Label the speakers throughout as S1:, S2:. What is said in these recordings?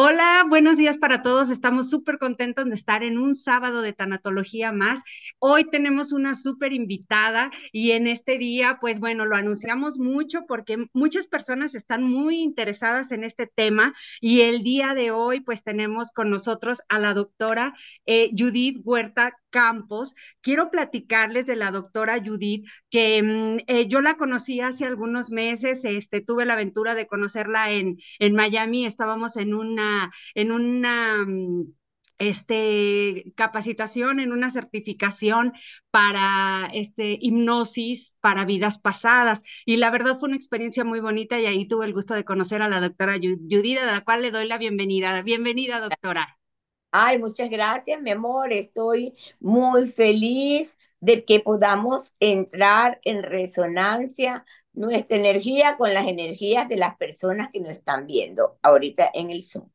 S1: Hola, buenos días para todos. Estamos súper contentos de estar en un sábado de tanatología más. Hoy tenemos una súper invitada y en este día, pues bueno, lo anunciamos mucho porque muchas personas están muy interesadas en este tema y el día de hoy, pues tenemos con nosotros a la doctora eh, Judith Huerta Campos. Quiero platicarles de la doctora Judith, que mm, eh, yo la conocí hace algunos meses, este, tuve la aventura de conocerla en, Miami, estábamos en una, en una mm, este, capacitación, en una certificación para este, hipnosis para vidas pasadas. Y la verdad fue una experiencia muy bonita y ahí tuve el gusto de conocer a la doctora Judith, a la cual le doy la bienvenida. Bienvenida, doctora.
S2: Ay, muchas gracias, mi amor. Estoy muy feliz de que podamos entrar en resonancia nuestra energía con las energías de las personas que nos están viendo ahorita en el Zoom.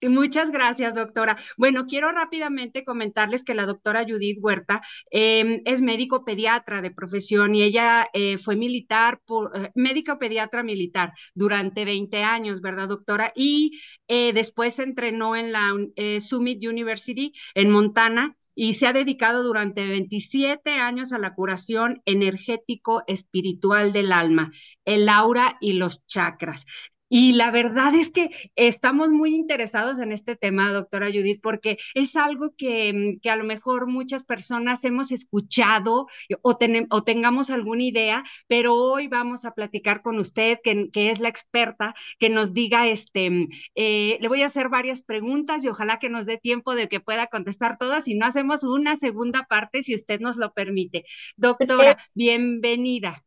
S1: Muchas gracias, doctora. Bueno, quiero rápidamente comentarles que la doctora Judith Huerta em, es médico pediatra de profesión y ella eh, fue militar, eh, médico pediatra militar durante 20 años, ¿verdad, doctora? Y eh, después se entrenó en la Summit University en Montana y se ha dedicado durante 27 años a la curación energético espiritual del alma, el aura y los chakras. Y la verdad es que estamos muy interesados en este tema, doctora Judith, porque es algo que, mm, que a lo mejor muchas personas hemos escuchado o, o, tengamos alguna idea, pero hoy vamos a platicar con usted, que, que es la experta, que nos diga, este, mm, eh, le voy a hacer varias preguntas y ojalá que nos dé tiempo de que pueda contestar todas y no hacemos una segunda parte si usted nos lo permite. Doctora, bienvenida.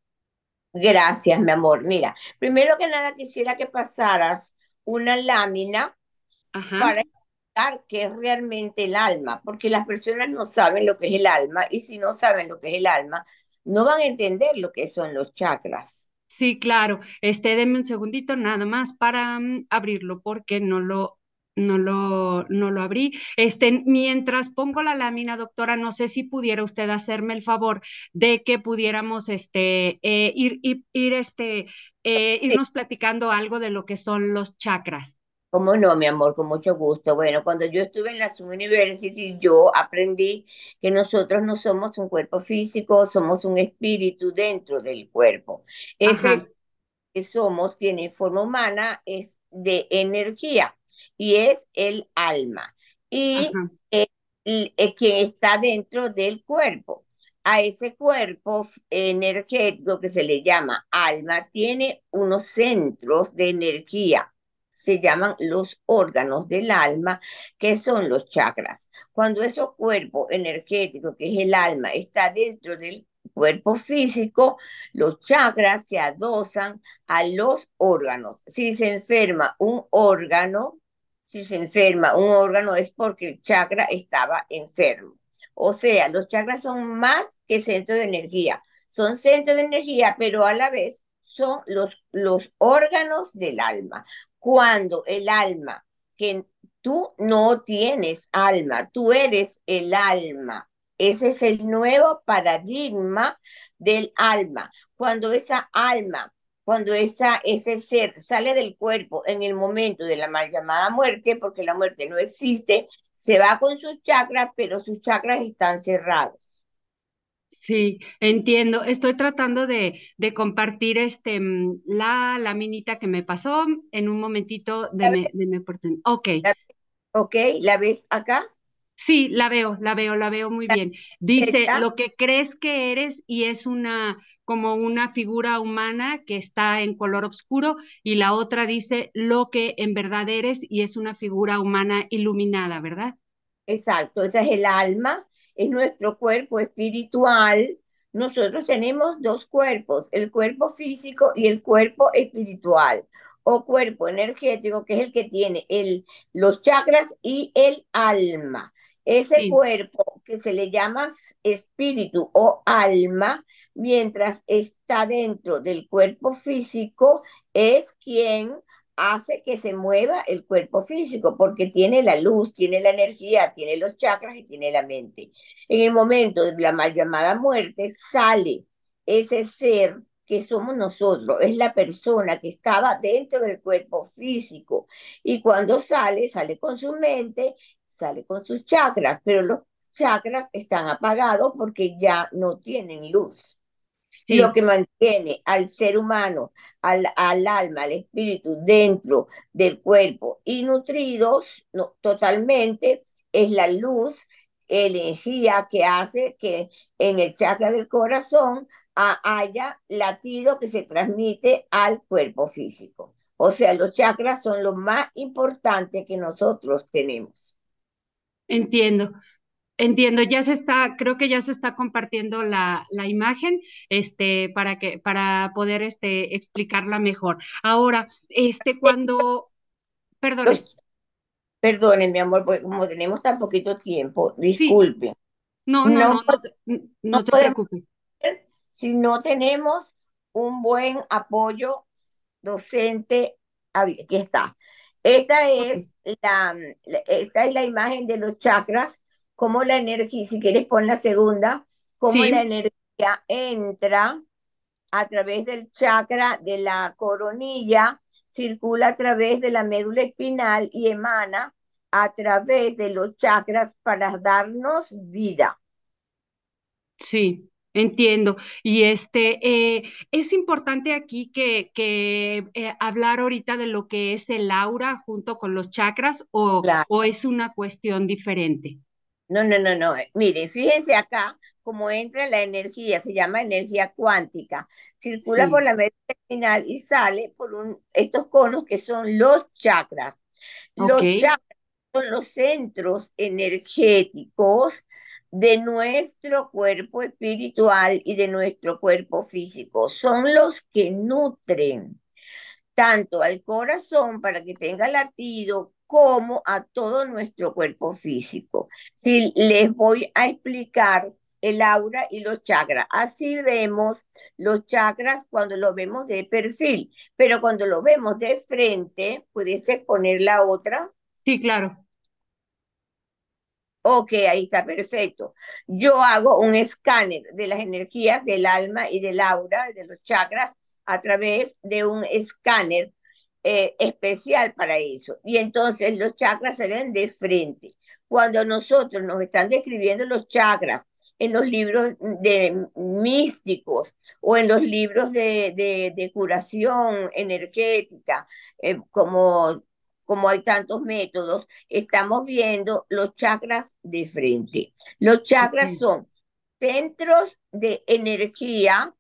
S2: Gracias, mi amor. Mira, primero que nada quisiera que pasaras una lámina para explicar qué es realmente el alma, porque las personas no saben lo que es el alma y si no saben lo que es el alma, no van a entender lo que son los chakras.
S1: Sí, claro. Este, denme un segundito nada más para mm, abrirlo porque no lo no lo, no lo abrí. Este, mientras pongo la lámina, doctora, no sé si pudiera usted hacerme el favor de que pudiéramos este, eh, ir, ir, este, eh, irnos platicando algo de lo que son los chakras.
S2: ¿Cómo no, mi amor? Con mucho gusto. Bueno, cuando yo estuve en la University, yo aprendí que nosotros no somos un cuerpo físico, somos un espíritu dentro del cuerpo. Ese que somos tiene forma humana, es de energía y es el alma. Y el, quien está dentro del cuerpo. A ese cuerpo energético que se le llama alma, tiene unos centros de energía se llaman los órganos del alma, que son los chakras. Cuando ese cuerpo energético, que es el alma, está dentro del cuerpo físico, los chakras se adosan a los órganos. Si se enferma un órgano, si se enferma un órgano es porque el chakra estaba enfermo. O sea, los chakras son más que centros de energía. Son centros de energía, pero a la vez son los, los órganos del alma. Cuando el alma, que tú no tienes alma, tú eres el alma. Ese es el nuevo paradigma del alma. Cuando esa alma cuando esa, ese ser sale del cuerpo en el momento de la mal llamada muerte, porque la muerte no existe, se va con sus chakras, pero sus chakras están cerrados.
S1: Sí, entiendo. Estoy tratando de, de compartir este, mm, la laminita que me pasó en un momentito de, de mi oportunidad. Ok.
S2: ok, ¿la ves acá?
S1: Sí, la veo, la veo, la veo muy bien. Dice lo que crees que eres y es una como una figura humana que está en color oscuro y la otra dice lo que en verdad eres y es una figura humana iluminada, ¿verdad?
S2: Exacto, esa es el alma, es nuestro cuerpo espiritual. Nosotros tenemos dos cuerpos, el cuerpo físico y el cuerpo espiritual o cuerpo energético, que es el que tiene el, los chakras y el alma. Ese cuerpo que se le llama espíritu o alma, mientras está dentro del cuerpo físico, es quien hace que se mueva el cuerpo físico, porque tiene la luz, tiene la energía, tiene los chakras y tiene la mente. En el momento de la mal llamada muerte, sale ese ser que somos nosotros, es la persona que estaba dentro del cuerpo físico y cuando sale, sale con su mente, sale con sus chakras, pero los chakras están apagados porque ya no tienen luz. Lo que mantiene al ser humano, al, al, alma, al espíritu dentro del cuerpo y nutridos no, totalmente es la luz, energía que hace que en el chakra del corazón haya latido que se transmite al cuerpo físico. O sea, los chakras son lo más importante que nosotros tenemos.
S1: Entiendo. Entiendo, ya se está, creo que ya se está compartiendo la, la imagen, este, para que, para poder este, explicarla mejor. Ahora, este, cuando, perdón.
S2: Perdone, mi amor, porque como tenemos tan poquito tiempo, disculpe.
S1: No, no, no, no, no, te preocupes.
S2: Si no tenemos un buen apoyo docente, aquí está. Esta es, la, esta es la imagen de los chakras cómo la energía, si quieres pon la segunda, cómo la energía entra a través del chakra de la coronilla, circula a través de la médula espinal y emana a través de los chakras para darnos vida.
S1: Sí, Entiendo. Y este eh, es importante aquí que, que eh, hablar ahorita de lo que es el aura junto con los chakras o, o es una cuestión diferente.
S2: No, no, no, no. Mire, fíjense acá cómo entra la energía, se llama energía cuántica. Circula por la médula espinal y sale por un, estos conos que son los chakras. Los chakras son los centros energéticos de nuestro cuerpo espiritual y de nuestro cuerpo físico. Son los que nutren tanto al corazón para que tenga latido como a todo nuestro cuerpo físico. Si les voy a explicar el aura y los chakras. Así vemos los chakras cuando lo vemos de perfil, pero cuando lo vemos de frente, ¿pudiese poner la otra?
S1: Sí, claro.
S2: Ok, ahí está, perfecto. Yo hago un escáner de las energías del alma y del aura, de los chakras, a través de un escáner eh, especial para eso. Y entonces los chakras se ven de frente. Cuando nosotros nos están describiendo los chakras en los libros de místicos o en los libros de, de, curación energética, eh, como, como hay tantos métodos, estamos viendo los chakras de frente. Los chakras son centros de energía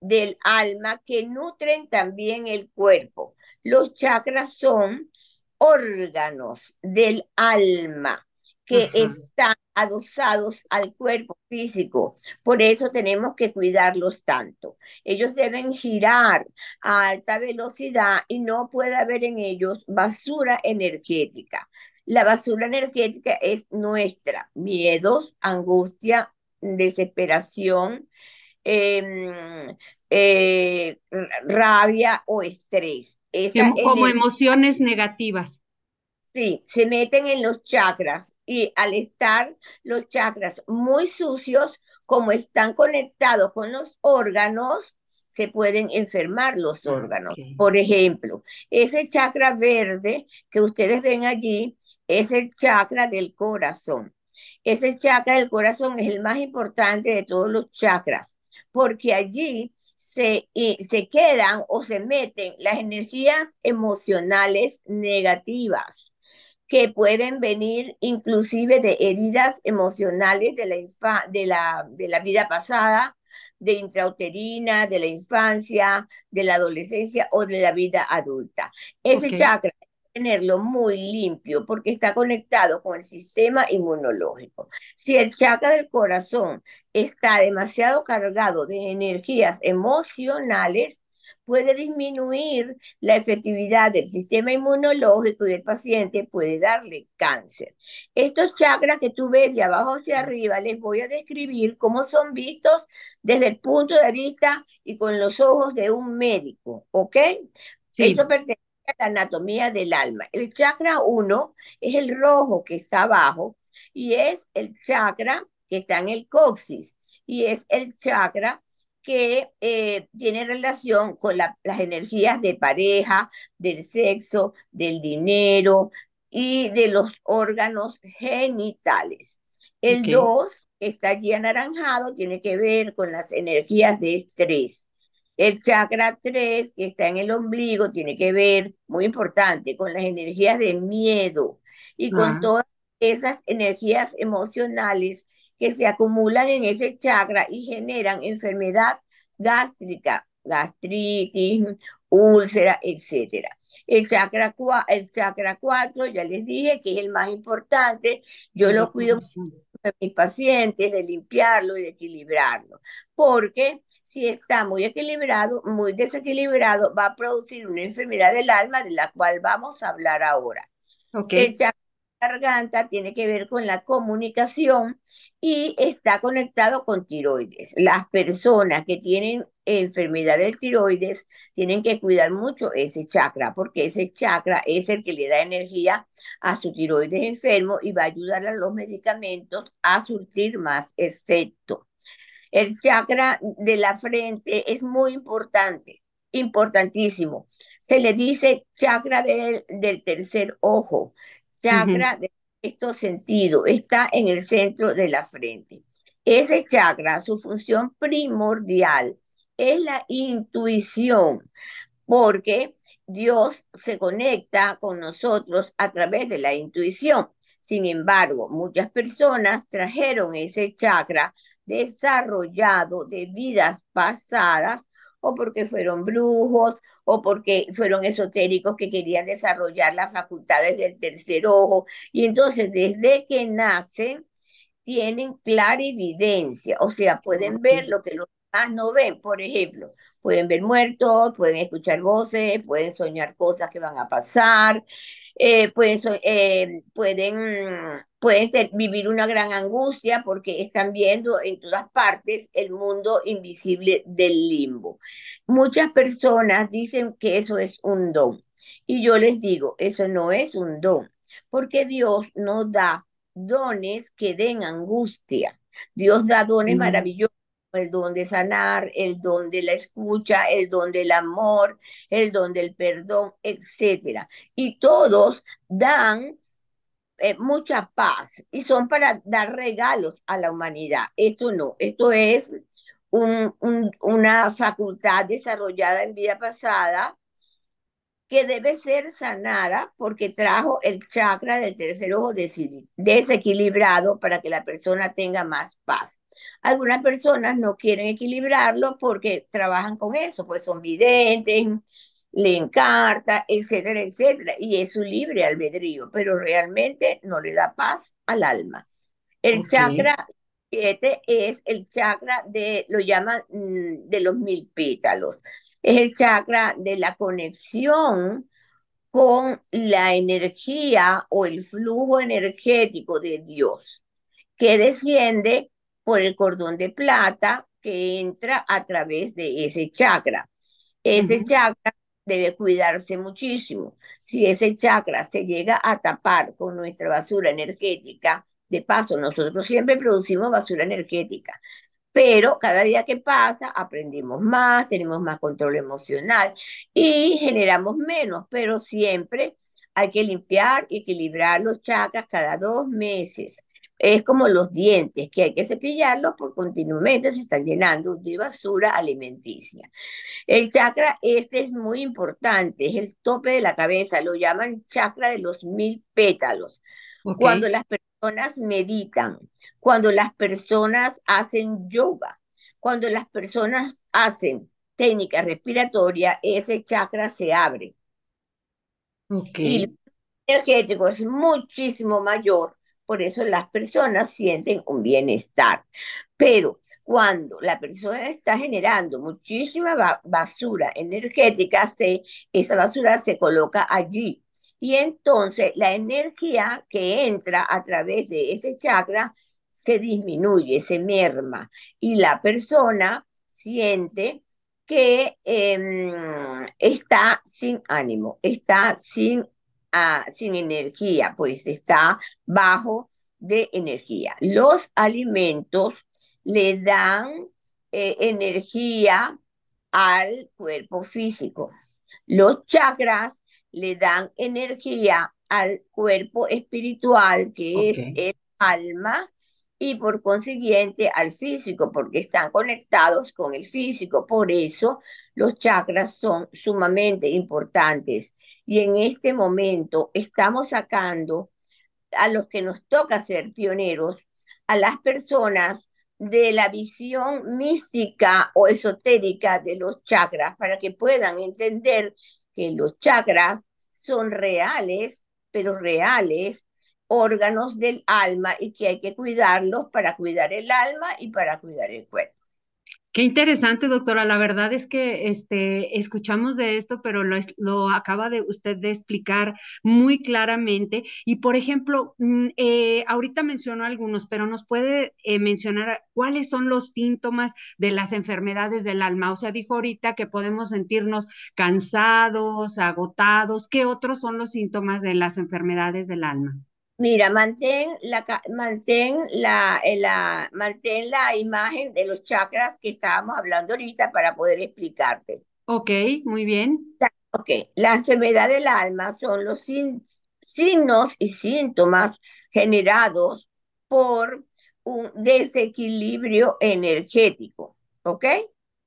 S2: del alma que nutren también el cuerpo. Los chakras son órganos del alma que están adosados al cuerpo físico. Por eso tenemos que cuidarlos tanto. Ellos deben girar a alta velocidad y no puede haber en ellos basura energética. La basura energética es nuestra, miedos, angustia, desesperación, Em, eh, rabia o estrés.
S1: como emociones negativas.
S2: Sí, se meten en los chakras y al estar los chakras muy sucios, como están conectados con los órganos, se pueden enfermar los ah, órganos. Por ejemplo, ese chakra verde que ustedes ven allí es el chakra del corazón. Ese chakra del corazón es el más importante de todos los chakras porque allí se, se quedan o se meten las energías emocionales negativas que pueden venir inclusive de heridas emocionales de la, de la, de la vida pasada, de intrauterina, de la infancia, de la adolescencia o de la vida adulta. Ese chakra tenerlo muy limpio porque está conectado con el sistema inmunológico. Si el chakra del corazón está demasiado cargado de energías emocionales, puede disminuir la efectividad del sistema inmunológico y el paciente puede darle cáncer. Estos chakras que tú ves de abajo hacia arriba, les voy a describir cómo son vistos desde el punto de vista y con los ojos de un médico, ¿ok? Eso pertenece la anatomía del alma. El chakra 1 es el rojo que está abajo y es el chakra que está en el coxis y es el chakra que eh, tiene relación con las energías de pareja, del sexo, del dinero y de los órganos genitales. El 2, que está allí anaranjado, tiene que ver con las energías de estrés. El chakra 3, que está en el ombligo, tiene que ver, muy importante, con las energías de miedo y con ah. todas esas energías emocionales que se acumulan en ese chakra y generan enfermedad gástrica, gastritis, úlcera, etc. El chakra, el chakra 4, ya les dije que es el más importante, yo lo cuido a mis pacientes de limpiarlo y de equilibrarlo, porque si está muy equilibrado, muy desequilibrado, va a producir una enfermedad del alma de la cual vamos a hablar ahora. Okay. El chakra garganta tiene que ver con la comunicación y está conectado con tiroides. Las personas que tienen enfermedad del tiroides tienen que cuidar mucho ese chakra porque ese chakra es el que le da energía a su tiroides enfermo y va a ayudar a los medicamentos a surtir más efecto. El chakra de la frente es muy importante, importantísimo. Se le dice chakra del, del tercer ojo chakra de estos sentidos, está en el centro de la frente. Ese chakra, su función primordial es la intuición, porque Dios se conecta con nosotros a través de la intuición. Sin embargo, muchas personas trajeron ese chakra desarrollado de vidas pasadas o porque fueron brujos, o porque fueron esotéricos que querían desarrollar las facultades del tercer ojo. Y entonces, desde que nacen, tienen clara evidencia, o sea, pueden ver lo que los demás no ven. Por ejemplo, pueden ver muertos, pueden escuchar voces, pueden soñar cosas que van a pasar, eh, pueden, eh, pueden, pueden vivir una gran angustia porque están viendo en todas partes el mundo invisible del limbo. Muchas personas dicen que eso es un don y yo les digo, eso no es un don, porque Dios no da dones que den angustia. Dios da dones maravillosos el don de sanar, el don de la escucha, el don del amor, el don del perdón, etcétera. Y todos dan eh, mucha paz y son para dar regalos a la humanidad. Esto no, esto es una facultad desarrollada en vida pasada que debe ser sanada porque trajo el chakra del tercer ojo desequilibrado para que la persona tenga más paz. Algunas personas no quieren equilibrarlo porque trabajan con eso, pues son videntes, leen cartas, etcétera, etcétera, y es su libre albedrío, pero realmente no le da paz al alma. El chakra 7 es el chakra de, lo llaman mm, de los mil pétalos es el chakra de la conexión con la energía o el flujo energético de Dios, que desciende por el cordón de plata que entra a través de ese chakra. Ese chakra debe cuidarse muchísimo. Si ese chakra se llega a tapar con nuestra basura energética, de paso, nosotros siempre producimos basura energética pero cada día que pasa aprendimos más, tenemos más control emocional y generamos menos, pero siempre hay que limpiar y equilibrar los chakras cada dos meses. Es como los dientes, que hay que cepillarlos porque continuamente se están llenando de basura alimenticia. El chakra este es muy importante, es el tope de la cabeza, lo llaman chakra de los mil pétalos. Cuando las personas meditan, cuando las personas hacen yoga, cuando las personas hacen técnica respiratoria, ese chakra se abre. Y el energético es muchísimo mayor, por eso las personas sienten un bienestar. Pero cuando la persona está generando muchísima basura energética, se, esa basura se coloca allí. Y entonces la energía que entra a través de ese chakra se disminuye, se merma y la persona siente que em, está sin ánimo, está sin, ah, sin energía, pues está bajo de energía. Los alimentos le dan eh, energía al cuerpo físico. Los chakras le dan energía al cuerpo espiritual, que es el alma, y por consiguiente al físico, porque están conectados con el físico. Por eso los chakras son sumamente importantes. Y en este momento estamos sacando a los que nos toca ser pioneros, a las personas de la visión mística o esotérica de los chakras para que puedan entender que los chakras son reales, pero reales órganos del alma y que hay que cuidarlos para cuidar el alma y para cuidar el cuerpo.
S1: Qué interesante, doctora. La verdad es que este, escuchamos de esto, pero lo, lo acaba de usted de explicar muy claramente. Y, por ejemplo, mm, eh, ahorita mencionó algunos, pero nos puede eh, mencionar cuáles son los síntomas de las enfermedades del alma. O sea, dijo ahorita que podemos sentirnos cansados, agotados. ¿Qué otros son los síntomas de las enfermedades del alma?
S2: Mira, mantén la, mantén la, eh, la, mantén la imagen de los chakras que estábamos hablando ahorita para poder explicarte.
S1: Ok, muy bien.
S2: Ok, la enfermedad del alma son los signos y síntomas generados por un desequilibrio energético, ¿ok?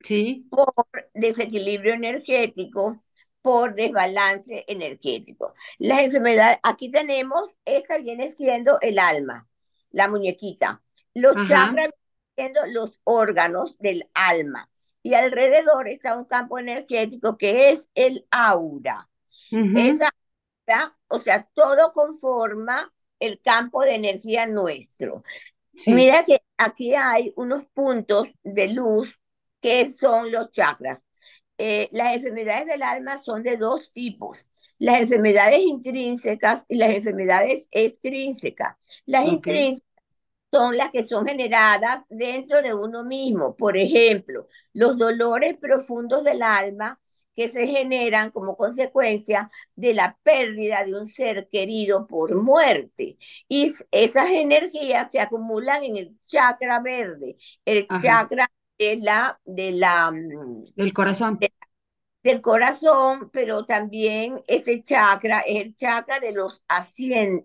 S1: Sí.
S2: Por desequilibrio energético por desbalance energético. Las enfermedades, aquí tenemos, esta viene siendo el alma, la muñequita. Los chakras vienen siendo los órganos del alma. Y alrededor está un campo energético que es el aura. Esa aura, o sea, todo conforma el campo de energía nuestro. Mira que aquí hay unos puntos de luz que son los chakras. Eh, las enfermedades del alma son de dos tipos, las enfermedades intrínsecas y las enfermedades extrínsecas. Las intrínsecas son las que son generadas dentro de uno mismo. Por ejemplo, los dolores profundos del alma que se generan como consecuencia de la pérdida de un ser querido por muerte. Y esas energías se acumulan en el chakra verde, el chakra de la, de la,
S1: mm, del corazón.
S2: del corazón, pero también ese chakra es el chakra de los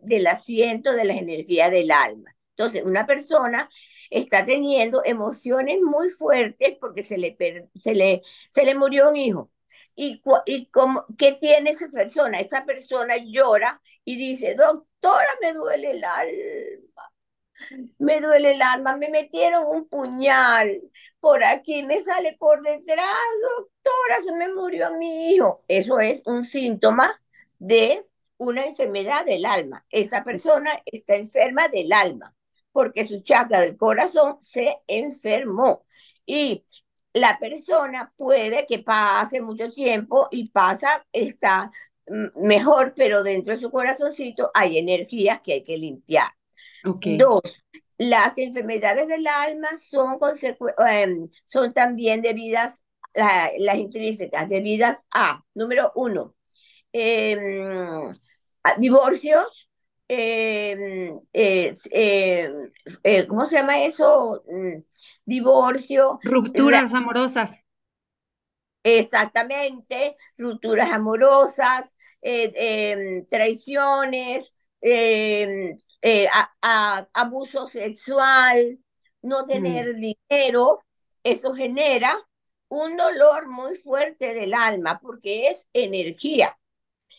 S2: del asiento de las energías del alma. Entonces, una persona está teniendo emociones muy fuertes porque se le, se le, se le murió un hijo. ¿Y, y como, qué tiene esa persona? Esa persona llora y dice, doctora, me duele el alma me duele el alma, me metieron un puñal por aquí, me sale por detrás, doctora, se me murió mi hijo. Eso es un síntoma de una enfermedad del alma. Esa persona está enferma del alma porque su chakra del corazón se enfermó. Y la persona puede que pase mucho tiempo y pasa, está mm, mejor, pero dentro de su corazoncito hay energías que hay que limpiar. Dos, las enfermedades del alma son, em, son también debidas, las intrínsecas, debidas a, número uno, em, divorcios, em, eh, ¿cómo se llama eso? Mm, divorcio.
S1: Rupturas amorosas.
S2: Exactamente, rupturas amorosas, eh, traiciones, eh, a, abuso sexual, no tener dinero, eso genera un dolor muy fuerte del alma porque es energía.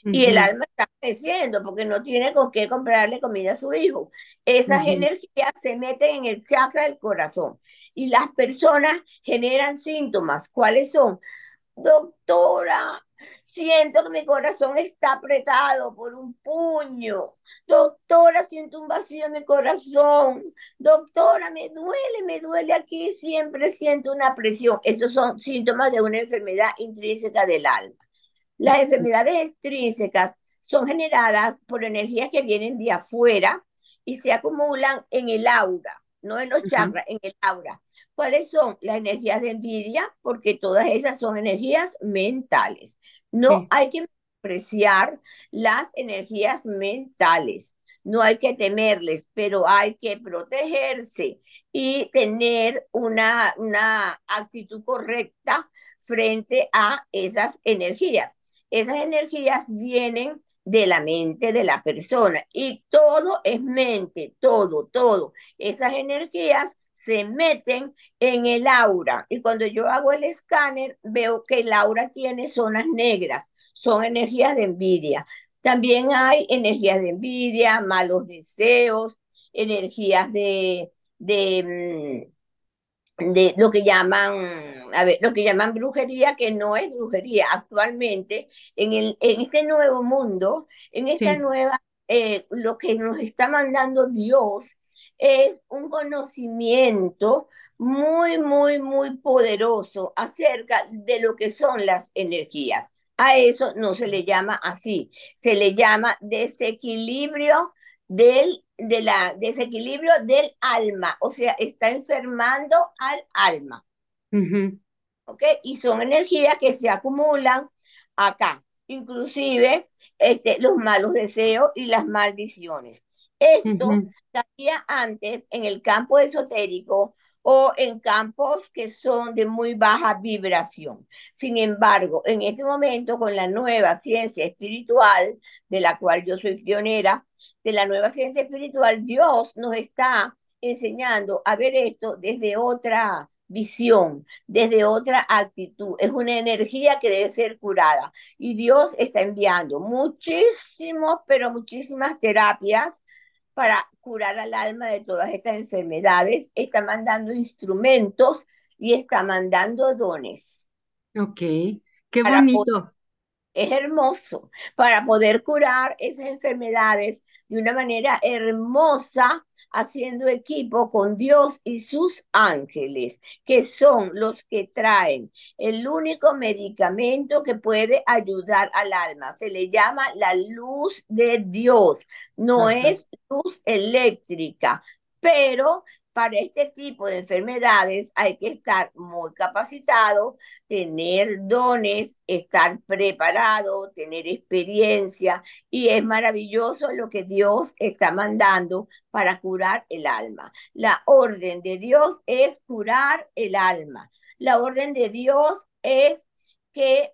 S2: Y el alma está creciendo porque no tiene con qué comprarle comida a su hijo. Esas energías se meten en el chakra del corazón y las personas generan síntomas. ¿Cuáles son? Doctora, siento que mi corazón está apretado por un puño. Doctora, siento un vacío en mi corazón. Doctora, me duele, me duele aquí, siempre siento una presión. Esos son síntomas de una enfermedad intrínseca del alma. Las enfermedades extrínsecas son generadas por energías que vienen de afuera y se acumulan en el aura, no en los chakras, en el aura. ¿Cuáles son las energías de envidia? Porque todas esas son energías mentales. No hay que apreciar las energías mentales. no hay que temerles, pero hay que protegerse y tener una, una actitud correcta frente a esas energías. Esas energías vienen de la mente de la persona y todo es mente, todo, todo. Esas energías se meten en el aura y cuando yo hago el escáner veo que el aura tiene zonas negras, son energías de envidia. También hay energías de envidia, malos deseos, energías de, de, mm, de lo que llaman, a ver, lo que llaman brujería, que no es brujería. Actualmente, en, el, en este nuevo mundo, en esta nueva, eh, lo que nos está mandando Dios es un conocimiento muy, muy, muy poderoso acerca de lo que son las energías. A eso no se le llama así, se le llama desequilibrio del, de la, desequilibrio del alma, o sea, está enfermando al alma. ¿Ok? Y son energías que se acumulan acá, inclusive este, los malos deseos y las maldiciones. Esto uh antes en el campo esotérico o en campos que son de muy baja vibración. Sin embargo, en este momento, con la nueva ciencia espiritual, de la cual yo soy pionera, de la nueva ciencia espiritual, Dios nos está enseñando a ver esto desde otra visión, desde otra actitud. Es una energía que debe ser curada. Y Dios está enviando muchísimos, pero muchísimas terapias para curar al alma de todas estas enfermedades, está mandando instrumentos y está mandando dones.
S1: Ok, qué bonito
S2: es hermoso para poder curar esas enfermedades de una manera hermosa, haciendo equipo con Dios y sus ángeles, que son los que traen el único medicamento que puede ayudar al alma. Se le llama la luz de Dios, no es luz eléctrica, pero para este tipo de enfermedades hay que estar muy capacitado, tener dones, estar preparado, tener experiencia y es maravilloso lo que Dios está mandando para curar el alma. La orden de Dios es curar el alma. La orden de Dios es que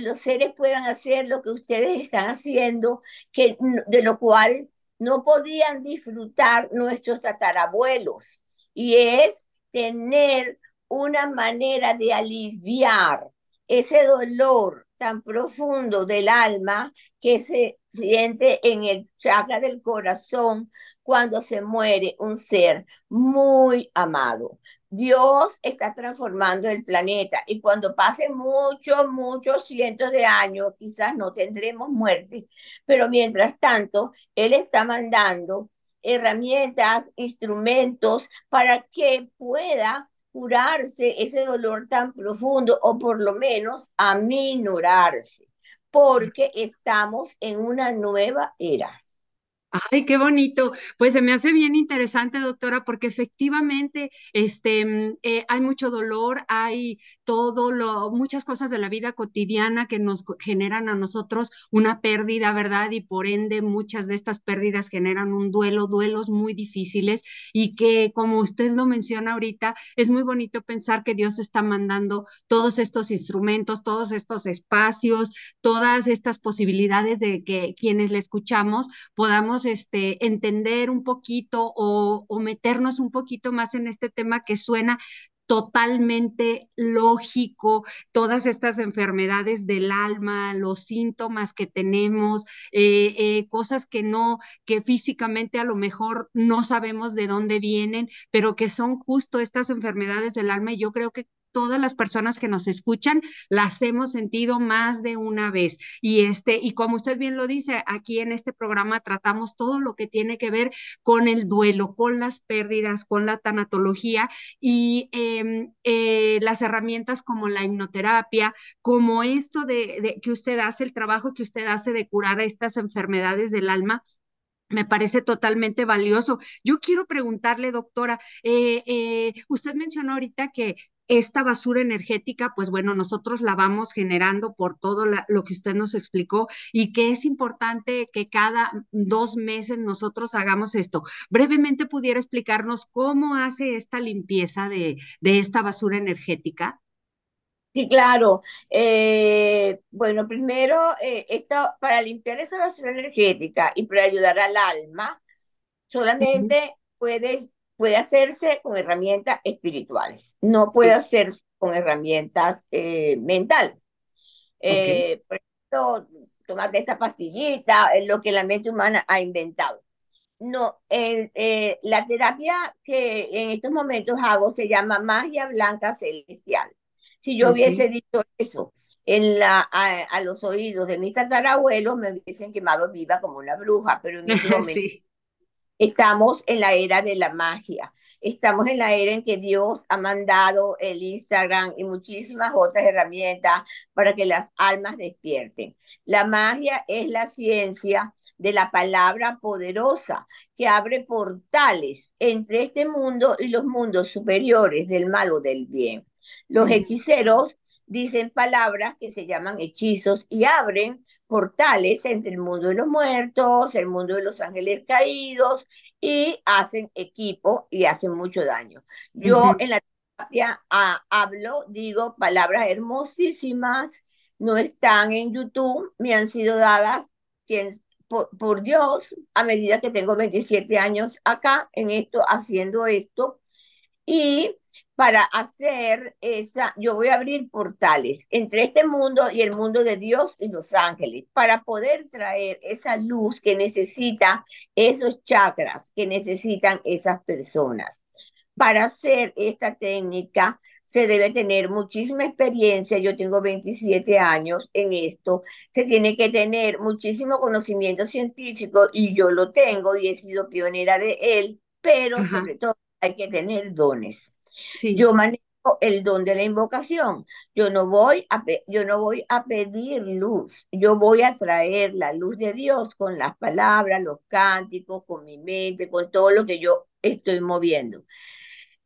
S2: los seres puedan hacer lo que ustedes están haciendo, que de lo cual no podían disfrutar nuestros tatarabuelos. Y es tener una manera de aliviar ese dolor tan profundo del alma que se siente en el chakra del corazón cuando se muere un ser muy amado. Dios está transformando el planeta y cuando pasen muchos, muchos cientos de años, quizás no tendremos muerte, pero mientras tanto, Él está mandando herramientas, instrumentos para que pueda curarse ese dolor tan profundo o por lo menos aminorarse, porque estamos en una nueva era.
S1: Ay, qué bonito. Pues se me hace bien interesante, doctora, porque efectivamente este, mm, eh, hay mucho dolor, hay todo lo, muchas cosas de la vida cotidiana que nos generan a nosotros una pérdida, ¿verdad? Y por ende muchas de estas pérdidas generan un duelo, duelos muy difíciles y que, como usted lo menciona ahorita, es muy bonito pensar que Dios está mandando todos estos instrumentos, todos estos espacios, todas estas posibilidades de que quienes le escuchamos podamos este, entender un poquito o, o meternos un poquito más en este tema que suena totalmente lógico, todas estas enfermedades del alma, los síntomas que tenemos, eh, eh, cosas que no, que físicamente a lo mejor no sabemos de dónde vienen, pero que son justo estas enfermedades del alma y yo creo que todas las personas que nos escuchan las hemos sentido más de una vez. Y este, y como usted bien lo dice, aquí en este programa tratamos todo lo que tiene que ver con el duelo, con las pérdidas, con la tanatología y em, eh, las herramientas como la hipnoterapia, como esto de, que usted hace, el trabajo que usted hace de curar a estas enfermedades del alma me parece totalmente valioso. Yo quiero preguntarle, doctora, eh, eh, usted mencionó ahorita que esta basura energética, pues bueno, nosotros la vamos generando por todo lo que usted nos explicó y que es importante que cada dos meses nosotros hagamos esto. Brevemente pudiera explicarnos cómo hace esta limpieza de, de esta basura energética.
S2: Sí, claro. Eh, bueno, primero, eh, esto, para limpiar esa basura energética y para ayudar al alma, solamente puedes, puede hacerse con herramientas espirituales, no puede hacerse con herramientas eh, mentales. Por ejemplo, tomate esta pastillita, es lo que la mente humana ha inventado. No, la terapia que en estos momentos hago se llama magia blanca celestial. Si yo hubiese dicho eso en la, a, los oídos de mis tatarabuelos, me hubiesen quemado viva como una bruja, pero en este momento estamos en la era de la magia. Estamos en la era en que Dios ha mandado el Instagram y muchísimas otras herramientas para que las almas despierten. La magia es la ciencia de la palabra poderosa que abre portales entre este mundo y los mundos superiores del mal o del bien. Los hechiceros dicen palabras que se llaman hechizos y abren portales entre el mundo de los muertos, el mundo de los ángeles caídos y hacen equipo y hacen mucho daño. Yo en la terapia ah, hablo, digo palabras hermosísimas, no están en YouTube, me han sido dadas por, por Dios a medida que tengo 27 años acá en esto, haciendo esto. Y para hacer esa, yo voy a abrir portales entre este mundo y el mundo de Dios y los ángeles, para poder traer esa luz que necesita esos chakras, que necesitan esas personas. Para hacer esta técnica se debe tener muchísima experiencia, yo tengo 27 años en esto, se tiene que tener muchísimo conocimiento científico y yo lo tengo y he sido pionera de él, pero sobre todo hay que tener dones. Yo manejo el don de la invocación. Yo no voy a yo no voy a pedir luz. Yo voy a traer la luz de Dios con las palabras, los cánticos, con mi mente, con todo lo que yo estoy moviendo.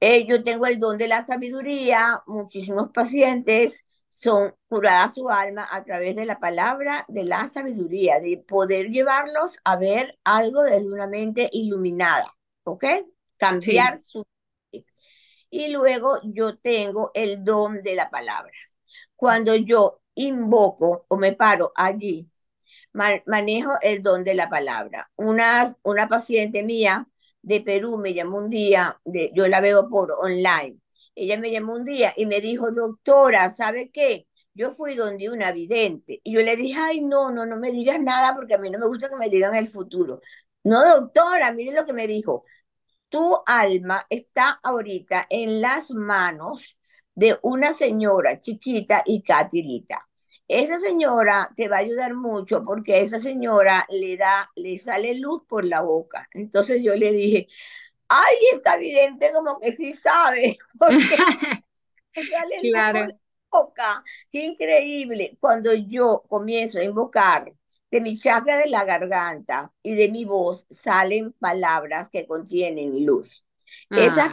S2: Eh, yo tengo el don de la sabiduría. Muchísimos pacientes son curadas su alma a través de la palabra de la sabiduría, de poder llevarlos a ver algo desde una mente iluminada, ¿ok? Cambiar su y luego yo tengo el don de la palabra. Cuando yo invoco o me paro allí, manejo el don de la palabra. Una, una paciente mía de Perú me llamó un día, de, yo la veo por online. Ella me llamó un día y me dijo, doctora, ¿sabe qué? Yo fui donde una vidente y yo le dije, ay, no, no, no me digas nada porque a mí no me gusta que me digan el futuro. No, doctora, mire lo que me dijo tu alma está ahorita en las manos de una señora chiquita y catirita. Esa señora te va a ayudar mucho porque esa señora le da, le sale luz por la boca. Entonces yo le dije, ay, está evidente como que sí sabe, porque sale claro. luz por la boca. Qué increíble. Cuando yo comienzo a invocar de mi chakra de la garganta y de mi voz salen palabras que contienen luz. Esas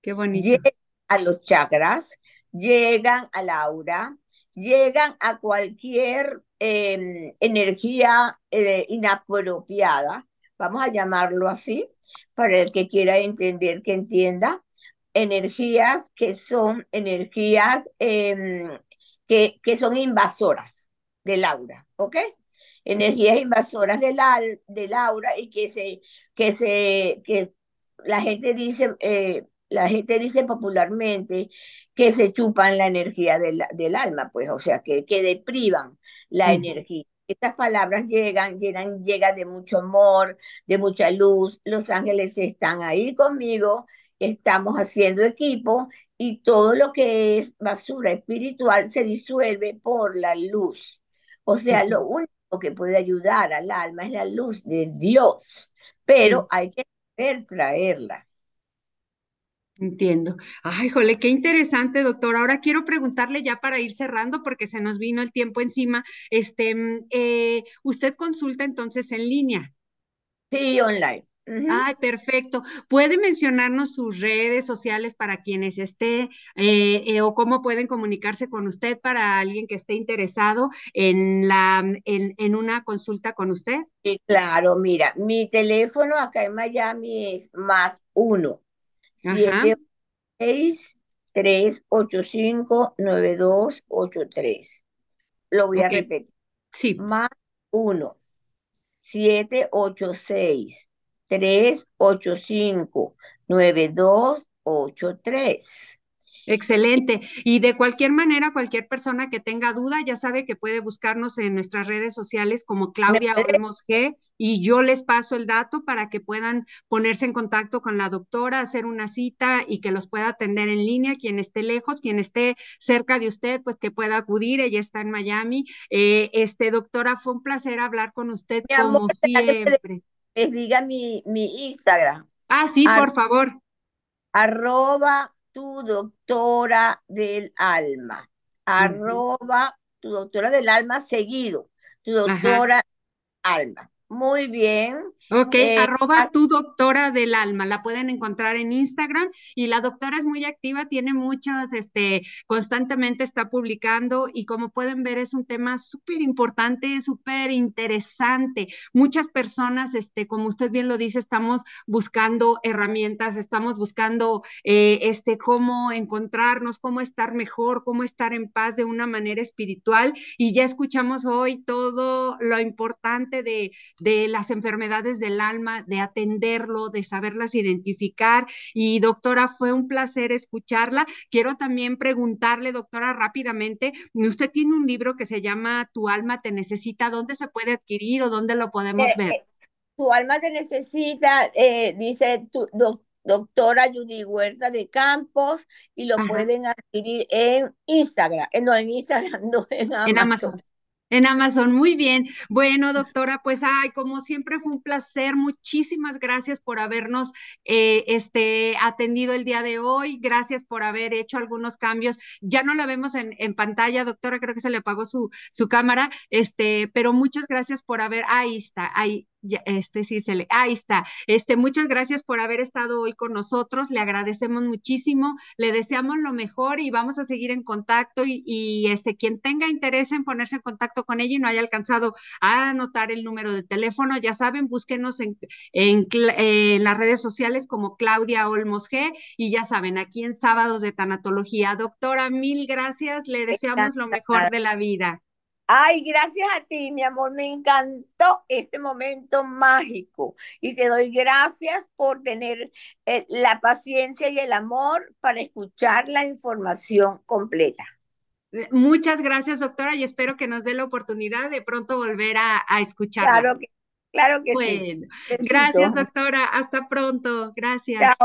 S1: qué bonito.
S2: llegan a los chakras, llegan al aura, llegan a cualquier em, energía eh, inapropiada, vamos a llamarlo así, para el que quiera entender, que entienda, energías que son energías em, que, que son invasoras del aura, ¿ok? Energías invasoras del, del aura y que se, que se, que la gente dice, eh, la gente dice popularmente que se chupan la energía del, del alma, pues, o sea, que, que deprivan la energía. Estas palabras llegan, llegan, llegan de mucho amor, de mucha luz. Los ángeles están ahí conmigo, estamos haciendo equipo y todo lo que es basura espiritual se disuelve por la luz. O sea, lo único que puede ayudar al alma es la luz de Dios, pero hay que saber traerla.
S1: Entiendo. Ay, jole, qué interesante, doctor. Ahora quiero preguntarle ya para ir cerrando, porque se nos vino el tiempo encima. Este, mm, eh, ¿usted consulta entonces en línea?
S2: Sí, online.
S1: Ay, perfecto. ¿Puede mencionarnos sus redes sociales para quienes esté eh, eh, o cómo pueden comunicarse con usted para alguien que esté interesado en, la, en, en una consulta con usted?
S2: Sí, claro, mira, mi teléfono acá en Miami es más uno, siete, seis, tres, ocho, cinco, nueve, dos, ocho, tres. Lo voy a repetir.
S1: sí.
S2: Más uno, siete, ocho, seis, tres, ocho, cinco, nueve, dos, ocho, tres.
S1: Excelente. Y de cualquier manera, cualquier persona que tenga duda ya sabe que puede buscarnos en nuestras redes sociales como
S2: ¿Me
S1: Claudia Olmos G y yo les paso el dato para que puedan ponerse en contacto con la doctora, hacer una cita y que los pueda atender en línea. Quien esté lejos, quien esté cerca de usted, pues que pueda acudir. Ella está en Miami. Eh, este, doctora, fue un placer hablar con usted
S2: Mi
S1: como siempre.
S2: Les diga mi, mi Instagram,
S1: Ah, sí,
S2: ar-
S1: por favor.
S2: arroba tu doctora del alma, arroba tu doctora del alma seguido, tu
S1: Ajá.
S2: doctora alma. Muy bien.
S1: Ok,
S2: Eh,
S1: arroba tu doctora del alma, la pueden encontrar en Instagram y la doctora es muy activa, tiene muchos, este, constantemente está publicando y como pueden ver es un tema súper importante, súper interesante. Muchas personas, este, como usted bien lo dice, estamos buscando herramientas, estamos buscando, eh, este, cómo encontrarnos, cómo estar mejor, cómo estar en paz de una manera espiritual y ya escuchamos hoy todo lo importante de de las enfermedades del alma, de atenderlo, de saberlas identificar. Y doctora, fue un placer escucharla. Quiero también preguntarle, doctora, rápidamente, usted tiene un libro que se llama Tu alma te necesita, ¿dónde se puede adquirir o dónde lo podemos
S2: eh,
S1: ver?
S2: eh, tu alma te necesita, eh, dice tu doc- doctora Judy Huerta de Campos, y lo
S1: Ajá.
S2: pueden adquirir en Instagram, eh, no en Instagram, no en
S1: En
S2: Amazon.
S1: En Amazon, muy bien. Bueno, doctora, pues ay, como siempre fue un placer. Muchísimas gracias por habernos eh, este, atendido el día de hoy. Gracias por haber hecho algunos cambios. Ya no la vemos en, en pantalla, doctora, creo que se le apagó su, su cámara, este, pero muchas gracias por haber, ahí está, ahí, ya, este sí se le, ahí está. Este, muchas gracias por haber estado hoy con nosotros. Le agradecemos muchísimo. Le deseamos lo mejor y vamos a seguir en contacto y, y este, quien tenga interés en ponerse en contacto con ella y no haya alcanzado a anotar el número de teléfono, ya saben, búsquenos en, en, eh, en las redes sociales como Claudia Olmos G y ya saben, aquí en Sábados de Tanatología. Doctora, mil gracias. Le deseamos lo mejor de la vida.
S2: Ay, gracias a ti, mi amor, me encantó este momento mágico y te doy gracias por tener eh, la paciencia y el amor para escuchar la información completa.
S1: Muchas gracias, doctora, y espero que nos dé la oportunidad de pronto volver a, a escucharla.
S2: Claro que, claro que sí.
S1: Bueno, gracias,
S2: Besito.
S1: doctora. Hasta pronto.
S2: Chao.
S1: Gracias.